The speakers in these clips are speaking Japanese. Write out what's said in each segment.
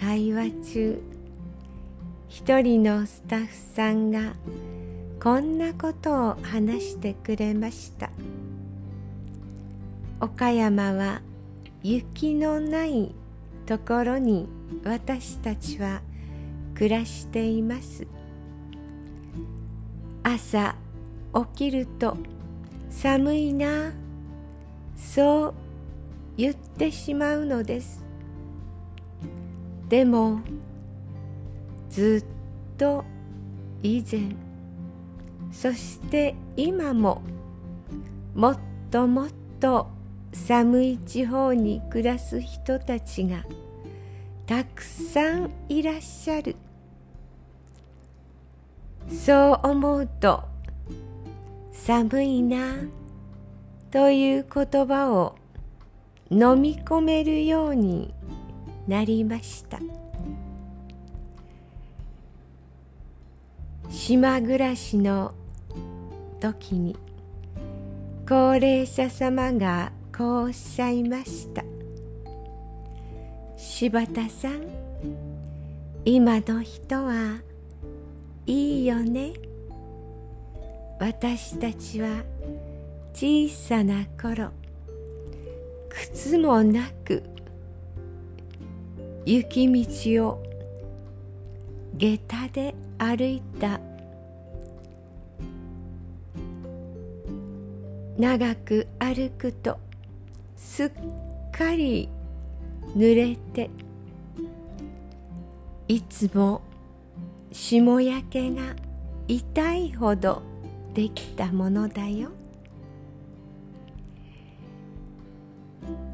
会話中一人のスタッフさんがこんなことを話してくれました。岡山は雪のないところに私たちは暮らしています。朝起きると寒いなそう言ってしまうのです。でもずっと以前。そして今ももっともっと寒い地方に暮らす人たちがたくさんいらっしゃる。そう思うと寒いなという言葉を飲み込めるようになりました。島暮らしの時に高齢者様がこうおっしゃいました。柴田さん今の人はいいよね。私たちは小さな頃靴もなく雪道を下駄で歩いた。長く歩くとすっかり濡れて。いつも霜焼けが痛いほどできたものだよ。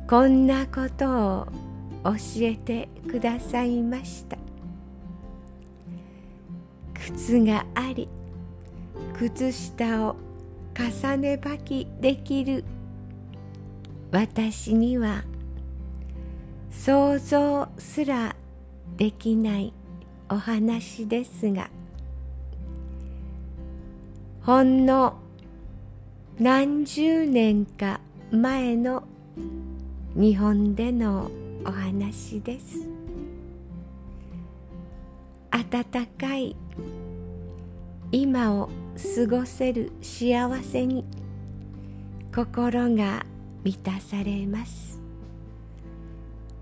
こんなことを教えてくださいました。靴があり靴下を重ね履きできる。私には想像すらできないお話ですがほんの何十年か前の日本でのお話です。温かい今を過ごせる幸せに心が満たされます。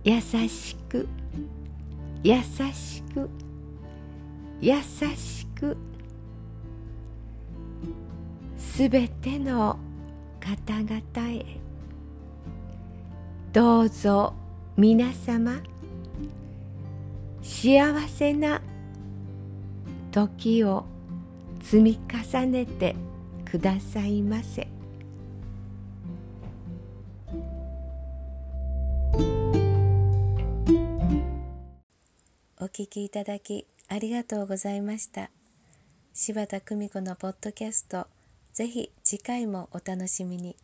優しく優しく優しくすべての方々へどうぞ皆様幸せな時を積み重ねてくださいませお聞きいただきありがとうございました柴田久美子のポッドキャストぜひ次回もお楽しみに。